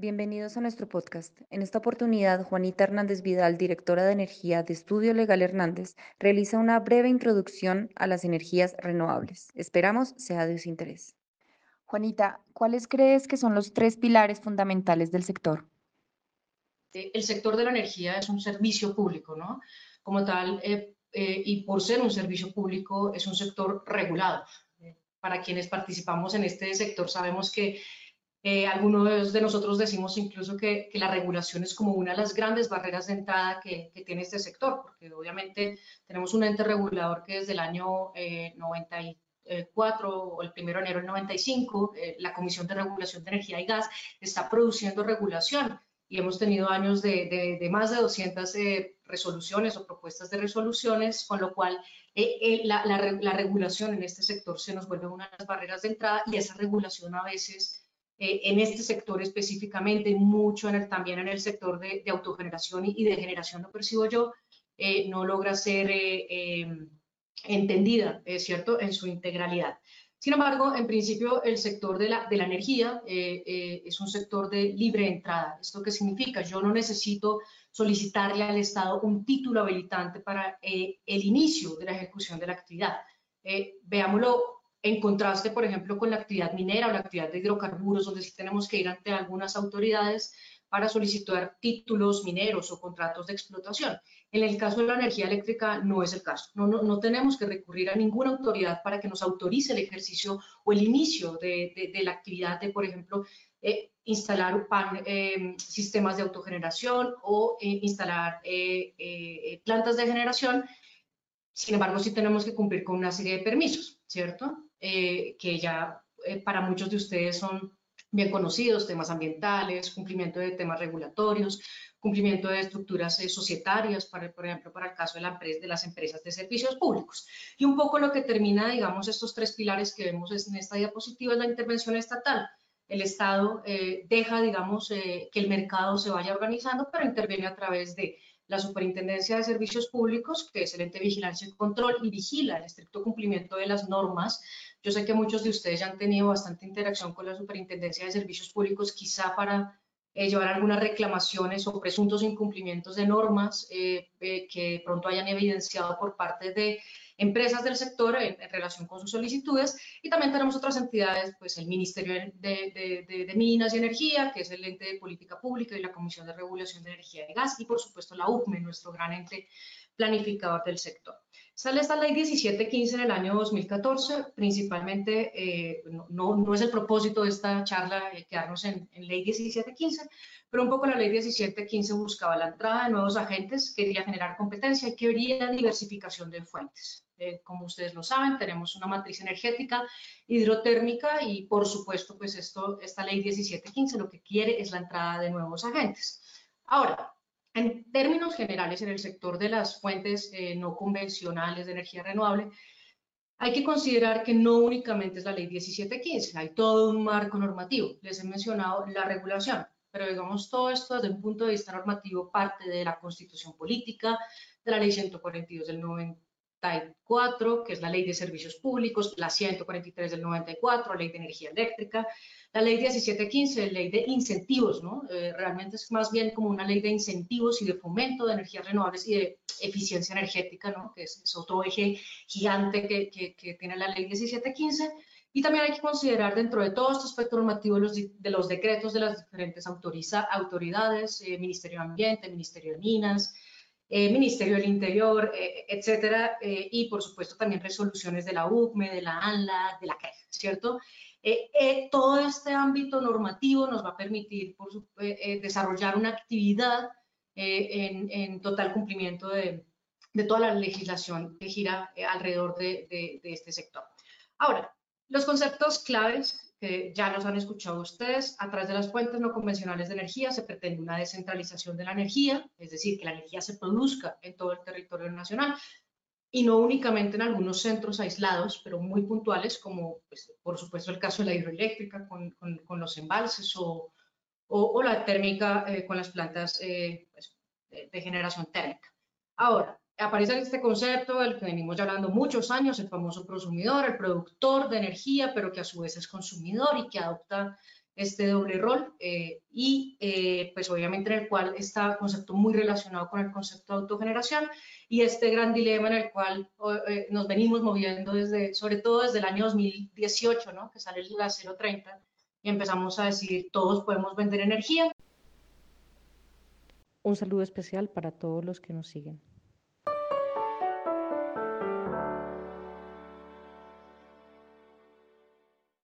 Bienvenidos a nuestro podcast. En esta oportunidad, Juanita Hernández Vidal, directora de Energía de Estudio Legal Hernández, realiza una breve introducción a las energías renovables. Esperamos sea de su interés. Juanita, ¿cuáles crees que son los tres pilares fundamentales del sector? Eh, el sector de la energía es un servicio público, ¿no? Como tal, eh, eh, y por ser un servicio público, es un sector regulado. para quienes participamos en este sector, sabemos que eh, algunos de nosotros decimos incluso que, que, la regulación es como una de las grandes barreras de entrada que, que, tiene este sector, porque obviamente tenemos un ente regulador que desde el año 94 o el 1 de enero del 95, eh, la Comisión de Regulación de Energía y Gas está produciendo regulación y hemos tenido años de, de, más de 200 eh, resoluciones o propuestas de resoluciones, con lo cual la, la, la regulación en este sector se nos vuelve una de las barreras de entrada y esa regulación a veces eh, en este sector específicamente, mucho en el, también en el sector de, autogeneración y, de generación, lo percibo yo, eh, no logra ser eh, entendida, es cierto, en su integralidad. Sin embargo, en principio, el sector de la, de la energía es un sector de libre entrada. ¿Esto qué significa? Yo no necesito solicitarle al Estado un título habilitante para el inicio de la ejecución de la actividad. veámoslo en contraste, por ejemplo, con la actividad minera o la actividad de hidrocarburos, donde sí tenemos que ir ante algunas autoridades para solicitar títulos mineros o contratos de explotación. En el caso de la energía eléctrica no es el caso. No, no, no tenemos que recurrir a ninguna autoridad para que nos autorice el ejercicio o el inicio de, de, la actividad de, por ejemplo, eh, instalar pan, eh, sistemas de autogeneración o eh, instalar plantas de generación. Sin embargo, sí tenemos que cumplir con una serie de permisos, ¿cierto? Eh, que ya eh, para muchos de ustedes son bien conocidos, temas ambientales, cumplimiento de temas regulatorios, cumplimiento de estructuras eh, societarias, para, por ejemplo, para el caso de, la empresa, de las empresas de servicios públicos. Y un poco lo que termina, digamos, estos tres pilares que vemos en esta diapositiva es la intervención estatal. El Estado deja, digamos, que el mercado se vaya organizando, pero interviene a través de la Superintendencia de Servicios Públicos, que es el ente de vigilancia y control y vigila el estricto cumplimiento de las normas. Yo sé que muchos de ustedes ya han tenido bastante interacción con la Superintendencia de Servicios Públicos, quizá para eh, llevar algunas reclamaciones o presuntos incumplimientos de normas eh, eh, que pronto hayan evidenciado por parte de empresas del sector en, relación con sus solicitudes y también tenemos otras entidades, pues el Ministerio de, Minas y Energía, que es el ente de política pública y la Comisión de Regulación de Energía y Gas y por supuesto la UCME, nuestro gran ente planificador del sector. Sale esta ley 1715 en el año 2014, principalmente, eh, no, no, es el propósito de esta charla eh, quedarnos en, en, ley 1715, pero un poco la ley 1715 buscaba la entrada de nuevos agentes, quería generar competencia y quería diversificación de fuentes. Eh, como ustedes lo saben, tenemos una matriz energética hidrotérmica y por supuesto, pues esto, esta ley 1715 lo que quiere es la entrada de nuevos agentes. Ahora, en términos generales, en el sector de las fuentes eh, no convencionales de energía renovable, hay que considerar que no únicamente es la ley 1715, hay todo un marco normativo. Les he mencionado la regulación, pero digamos todo esto desde un punto de vista normativo parte de la constitución política, de la ley 142 del 94, que es la ley de servicios públicos, la 143 del 94, ley de energía eléctrica, la ley 1715, ley de incentivos, ¿no? Eh, realmente es más bien como una ley de incentivos y de fomento de energías renovables y de eficiencia energética, ¿no? Que es, otro eje gigante que, que, tiene la ley 1715. Y también hay que considerar dentro de todo este aspecto normativo los, de los decretos de las diferentes autoriza, autoridades, eh, Ministerio de Ambiente, Ministerio de Minas, eh, Ministerio del Interior, etcétera, y por supuesto también resoluciones de la UCME, de la ANLA, de la CREG, ¿cierto? Eh, eh, todo este ámbito normativo nos va a permitir por, eh, desarrollar una actividad en, total cumplimiento de, toda la legislación que gira alrededor de, este sector. Ahora, los conceptos claves que ya los han escuchado ustedes, a través de las fuentes no convencionales de energía se pretende una descentralización de la energía, es decir, que la energía se produzca en todo el territorio nacional, y no únicamente en algunos centros aislados, pero muy puntuales, como pues, por supuesto el caso de la hidroeléctrica con, con, los embalses o, o, la térmica eh, con las plantas eh, pues, de, generación térmica. Ahora, aparece este concepto del que venimos ya hablando muchos años, el famoso prosumidor, el productor de energía, pero que a su vez es consumidor y que adopta este doble rol eh, y eh, pues obviamente en el cual está concepto muy relacionado con el concepto de autogeneración y este gran dilema en el cual eh, nos venimos moviendo desde, sobre todo desde el año 2018, ¿no? que sale la 030 y empezamos a decir todos podemos vender energía. Un saludo especial para todos los que nos siguen.